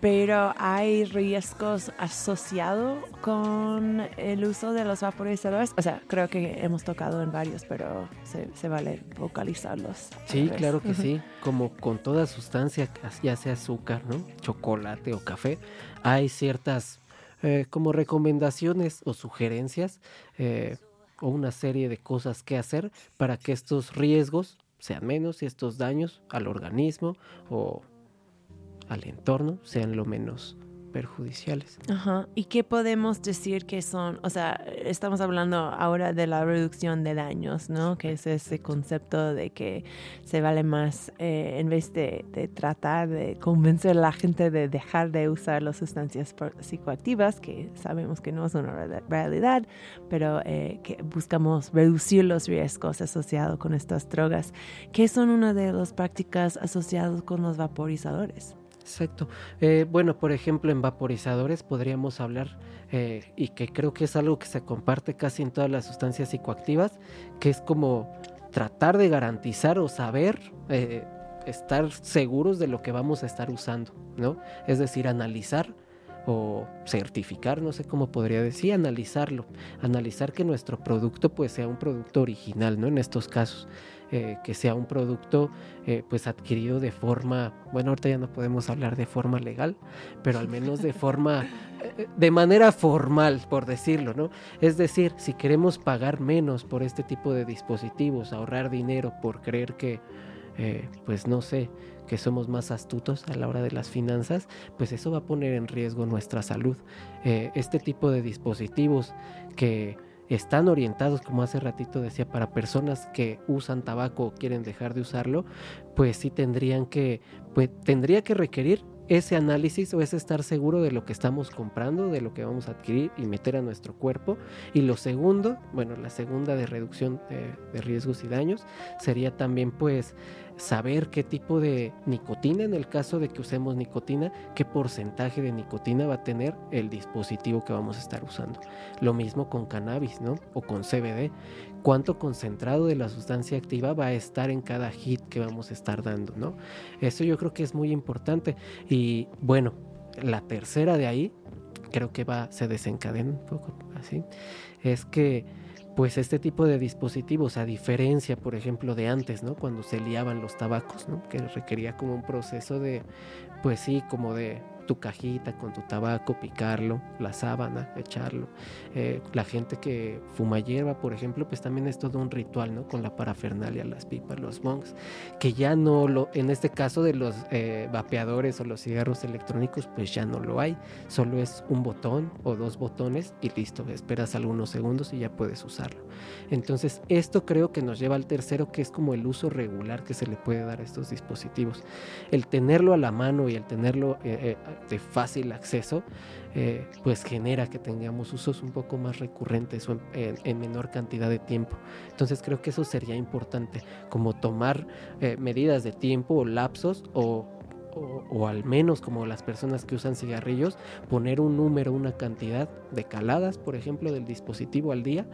S1: pero hay riesgos asociados con el uso de los vaporizadores. O sea, creo que hemos tocado en varios, pero se, se vale vocalizarlos.
S2: Sí, claro que sí. Como con toda sustancia, ya sea azúcar, ¿no? Chocolate o café, hay ciertas eh, como recomendaciones o sugerencias eh, o una serie de cosas que hacer para que estos riesgos sean menos y estos daños al organismo o al entorno sean lo menos perjudiciales.
S1: Ajá. ¿Y qué podemos decir que son? O sea, estamos hablando ahora de la reducción de daños, ¿no? Que es ese concepto de que se vale más, eh, en vez de, de tratar de convencer a la gente de dejar de usar las sustancias psicoactivas, que sabemos que no es una real- realidad, pero eh, que buscamos reducir los riesgos asociados con estas drogas, que son una de las prácticas asociadas con los vaporizadores.
S2: Exacto. Eh, bueno, por ejemplo, en vaporizadores podríamos hablar, eh, y que creo que es algo que se comparte casi en todas las sustancias psicoactivas, que es como tratar de garantizar o saber, eh, estar seguros de lo que vamos a estar usando, ¿no? Es decir, analizar o certificar, no sé cómo podría decir, analizarlo, analizar que nuestro producto pues sea un producto original, ¿no? En estos casos, eh, que sea un producto eh, pues adquirido de forma, bueno, ahorita ya no podemos hablar de forma legal, pero al menos de forma, eh, de manera formal, por decirlo, ¿no? Es decir, si queremos pagar menos por este tipo de dispositivos, ahorrar dinero por creer que, eh, pues no sé, que somos más astutos a la hora de las finanzas, pues eso va a poner en riesgo nuestra salud. Eh, este tipo de dispositivos que están orientados, como hace ratito decía, para personas que usan tabaco o quieren dejar de usarlo, pues sí tendrían que, pues tendría que requerir ese análisis o ese estar seguro de lo que estamos comprando, de lo que vamos a adquirir y meter a nuestro cuerpo. Y lo segundo, bueno, la segunda de reducción de riesgos y daños sería también pues saber qué tipo de nicotina, en el caso de que usemos nicotina, qué porcentaje de nicotina va a tener el dispositivo que vamos a estar usando. Lo mismo con cannabis, ¿no? O con CBD. Cuánto concentrado de la sustancia activa va a estar en cada hit que vamos a estar dando, ¿no? Eso yo creo que es muy importante. Y bueno, la tercera de ahí, creo que va, se desencadena un poco así, es que pues este tipo de dispositivos, a diferencia, por ejemplo, de antes, ¿no? Cuando se liaban los tabacos, ¿no? Que requería como un proceso de, pues sí, como de tu cajita con tu tabaco, picarlo, la sábana, echarlo. Eh, la gente que fuma hierba, por ejemplo, pues también es todo un ritual, ¿no? Con la parafernalia, las pipas, los bongs, que ya no lo, en este caso de los eh, vapeadores o los cigarros electrónicos, pues ya no lo hay. Solo es un botón o dos botones y listo, esperas algunos segundos y ya puedes usarlo. Entonces, esto creo que nos lleva al tercero, que es como el uso regular que se le puede dar a estos dispositivos. El tenerlo a la mano y el tenerlo eh, eh, de fácil acceso, eh, pues genera que tengamos usos un poco más recurrentes o en, en- en menor cantidad de tiempo. Entonces creo que eso sería importante, como tomar eh, medidas de tiempo o lapsos o- o al menos como las personas que usan cigarrillos, poner un número, una cantidad de caladas, por ejemplo, del dispositivo al día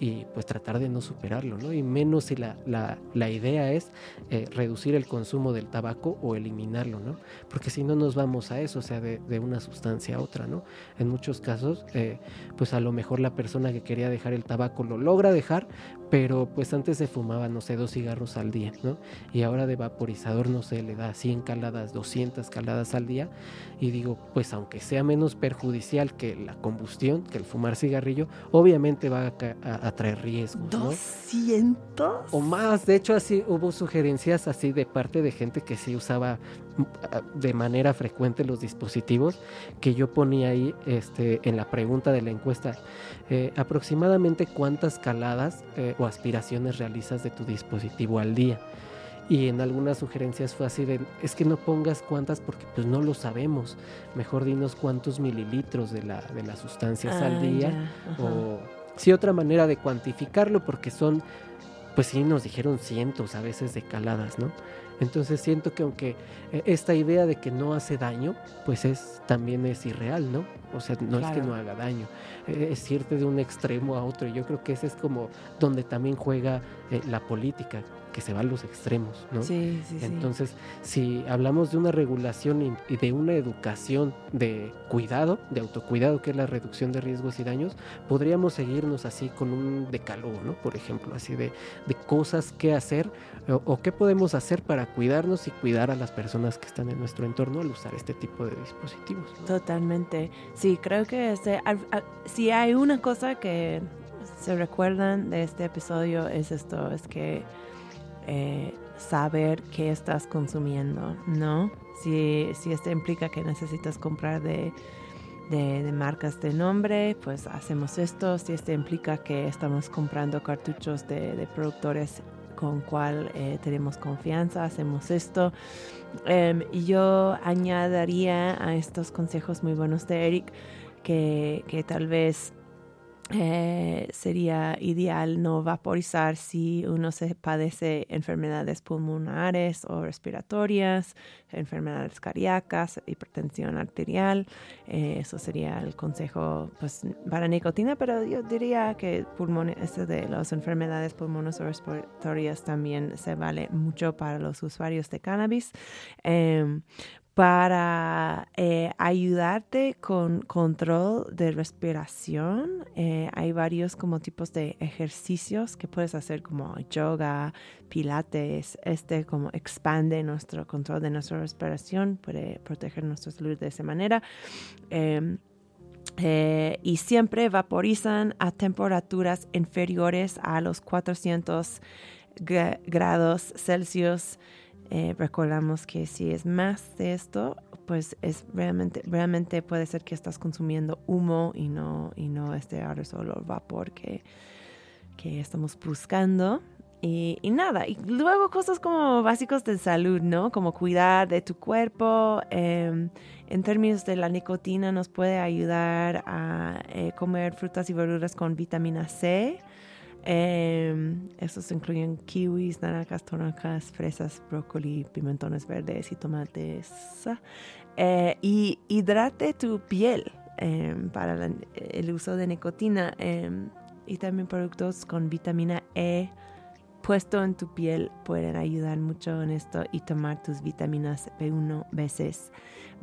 S2: y pues tratar de no superarlo, ¿no? Y menos si la, la- la idea es eh, reducir el consumo del tabaco o eliminarlo, ¿no? Porque si no nos vamos a eso, o sea, de, de una sustancia a otra, ¿no? En muchos casos, eh, pues a lo mejor la persona que quería dejar el tabaco lo logra dejar, pero pues antes se fumaba, no sé, dos cigarros al día, ¿no? Y ahora de vaporizador, no sé, le da 100 caladas, 200 caladas al día. Y digo, pues aunque sea menos perjudicial que la combustión, que el fumar cigarrillo, obviamente va a, a- a traer riesgos, ¿no?
S1: 200.
S2: O más, de hecho así hubo sugerencias así de parte de gente que sí usaba ah, de manera frecuente los dispositivos, que yo ponía ahí este, en la pregunta de la encuesta, eh, aproximadamente cuántas caladas eh, o aspiraciones realizas de tu dispositivo al día. Y en algunas sugerencias fue así de, es que no pongas cuántas porque pues no lo sabemos, mejor dinos cuántos mililitros de la, de las sustancias al
S1: Ah,
S2: día
S1: ya,
S2: o sí otra manera de cuantificarlo porque son pues sí nos dijeron cientos a veces de caladas, ¿no? Entonces siento que aunque eh, esta idea de que no hace daño, pues es también es irreal, ¿no? O sea, no es que no haga daño, eh, es irte de un extremo a otro. Y yo creo que ese es como donde también juega eh, la política, que se va a los extremos, ¿no?
S1: Sí, sí, sí.
S2: Entonces, si hablamos de una regulación y- y de una educación de cuidado, de autocuidado, que es la reducción de riesgos y daños, podríamos seguirnos así con un decálogo, ¿no? Por ejemplo, así de, de cosas que hacer o, o qué podemos hacer para cuidarnos y cuidar a las personas que están en nuestro entorno al usar este tipo de dispositivos. ¿no?
S1: Totalmente. Sí, creo que este, al- al- si hay una cosa que se recuerdan de este episodio es esto, es que eh, saber qué estás consumiendo, ¿no? Si, si esto implica que necesitas comprar de, de, marcas de nombre, pues hacemos esto. Si esto implica que estamos comprando cartuchos de, productores con cual eh, tenemos confianza, hacemos esto. Em, y yo añadiría a estos consejos muy buenos de Eric que tal vez eh, sería ideal no vaporizar si uno se padece enfermedades pulmonares o respiratorias, enfermedades cardíacas, hipertensión arterial. Eh, eso sería el consejo pues, para nicotina, pero yo diría que pulmones, este de las enfermedades pulmonares o respiratorias también se vale mucho para los usuarios de cannabis. Em, para eh, ayudarte con control de respiración, eh, hay varios como tipos de ejercicios que puedes hacer como yoga, pilates, este como expande nuestro control de nuestra respiración, puede proteger nuestra salud de esa manera. Em, eh, y siempre vaporizan a temperaturas inferiores a los 400 gra- grados Celsius. Eh, recordamos que si es más de esto, pues es realmente, realmente puede ser que estás consumiendo humo y no, y no este aerosol o vapor que, que estamos buscando. Y, nada, y luego cosas como básicos de salud, ¿no? Como cuidar de tu cuerpo. em, en términos de la nicotina nos puede ayudar a eh, comer frutas y verduras con vitamina C. Em, estos incluyen kiwis, naranjas, toronjas, fresas, brócoli, pimentones verdes y tomates. Eh, y hidrate tu piel em, para el uso de nicotina em, y también productos con vitamina E puesto en tu piel pueden ayudar mucho en esto y tomar tus vitaminas B1, B6,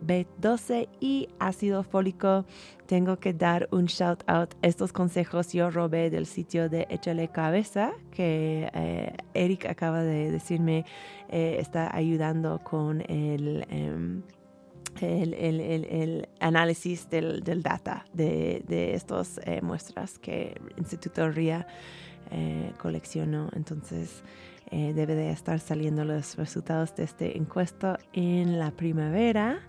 S1: B12 y ácido fólico. Tengo que dar un shout out. Estos consejos yo robé del sitio de Échale Cabeza que eh, Eric acaba de decirme eh, está ayudando con el... em, el, el- análisis del, del data de, de estas muestras que el Instituto RIA eh, coleccionó. Entonces, eh, debe de estar saliendo los resultados de esta encuesta en la primavera.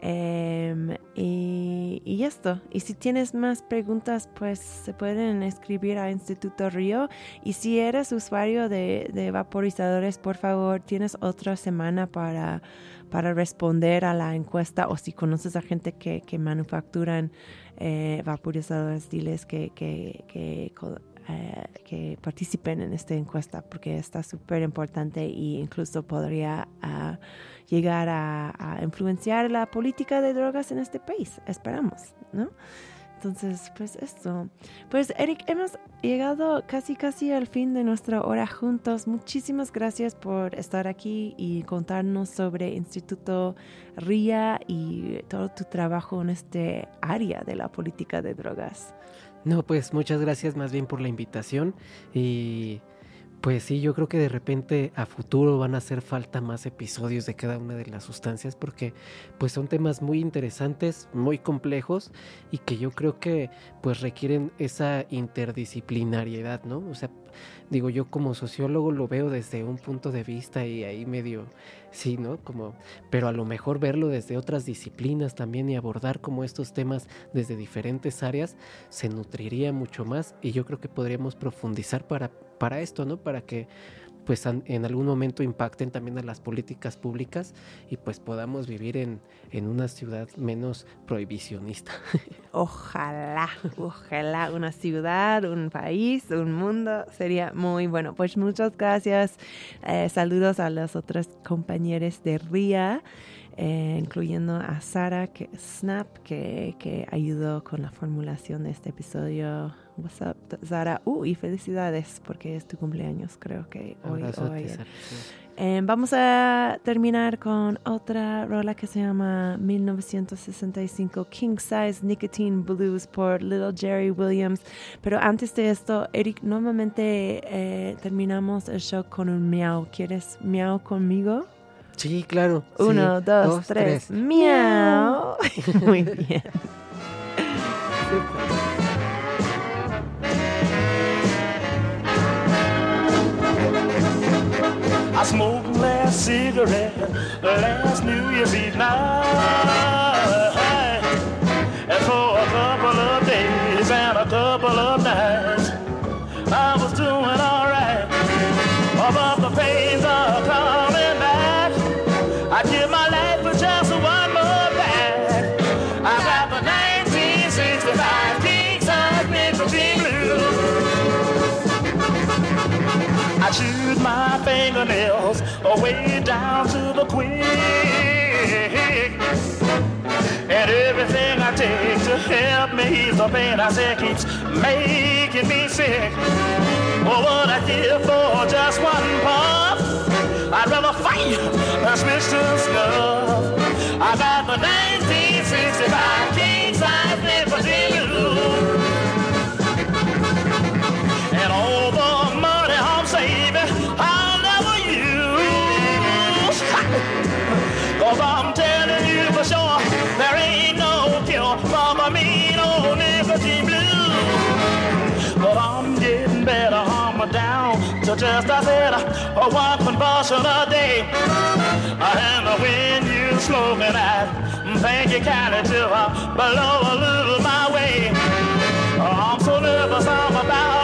S1: Em, y, y esto, y si tienes más preguntas, pues se pueden escribir a Instituto Río. Y si eres usuario de, de vaporizadores, por favor, tienes otra semana para, para responder a la encuesta. O si conoces a gente que, que manufacturan eh, vaporizadores, diles que, que, que, eh, que participen en esta encuesta porque está súper importante e incluso podría ah, llegar a, influenciar la política de drogas en este país. Esperamos, ¿no? Entonces, pues esto. Pues Eric, hemos llegado casi casi al fin de nuestra hora juntos. Muchísimas gracias por estar aquí y contarnos sobre Instituto RIA y todo tu trabajo en este área de la política de drogas.
S2: No, pues muchas gracias más bien por la invitación y pues sí, yo creo que de repente a futuro van a hacer falta más episodios de cada una de las sustancias porque pues son temas muy interesantes, muy complejos y que yo creo que pues requieren esa interdisciplinariedad, ¿no? O sea, digo yo como sociólogo lo veo desde un punto de vista y ahí medio sí, ¿no? Como pero a lo mejor verlo desde otras disciplinas también y abordar como estos temas desde diferentes áreas se nutriría mucho más y yo creo que podríamos profundizar para, para esto, ¿no? Para que pues en algún momento impacten también a las políticas públicas y pues podamos vivir en, en una ciudad menos prohibicionista.
S1: Ojalá, ojalá una ciudad, un país, un mundo sería muy bueno. Pues muchas gracias. Eh, saludos a los otros compañeros de RIA, eh, incluyendo a Sara que, Snap, que, que ayudó con la formulación de este episodio. What's up, Sara? Uh, y felicidades porque es tu cumpleaños, creo que hoy. o ayer. Eh, vamos a terminar con otra rola que se llama 1965 King Size Nicotine Blues por Little Jerry Williams. Pero antes de esto, Eric, normalmente eh, terminamos el show con un miau. ¿Quieres miau conmigo?
S2: Sí, claro. sí.
S1: Uno, dos, tres. Miau. Muy bien.
S5: I smoked last cigarette last New Year's Eve night. Help me ease the pain I say keeps making me sick. Oh, what I give for just one puff. I'd rather fight than switch to. I got the 1965 king just I said, a one convulsion a day. And when you smoking that, think you carry to uh, below a little my way. I'm so nervous, I'm about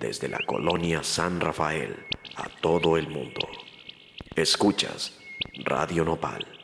S6: desde la colonia San Rafael a todo el mundo. Escuchas Radio Nopal.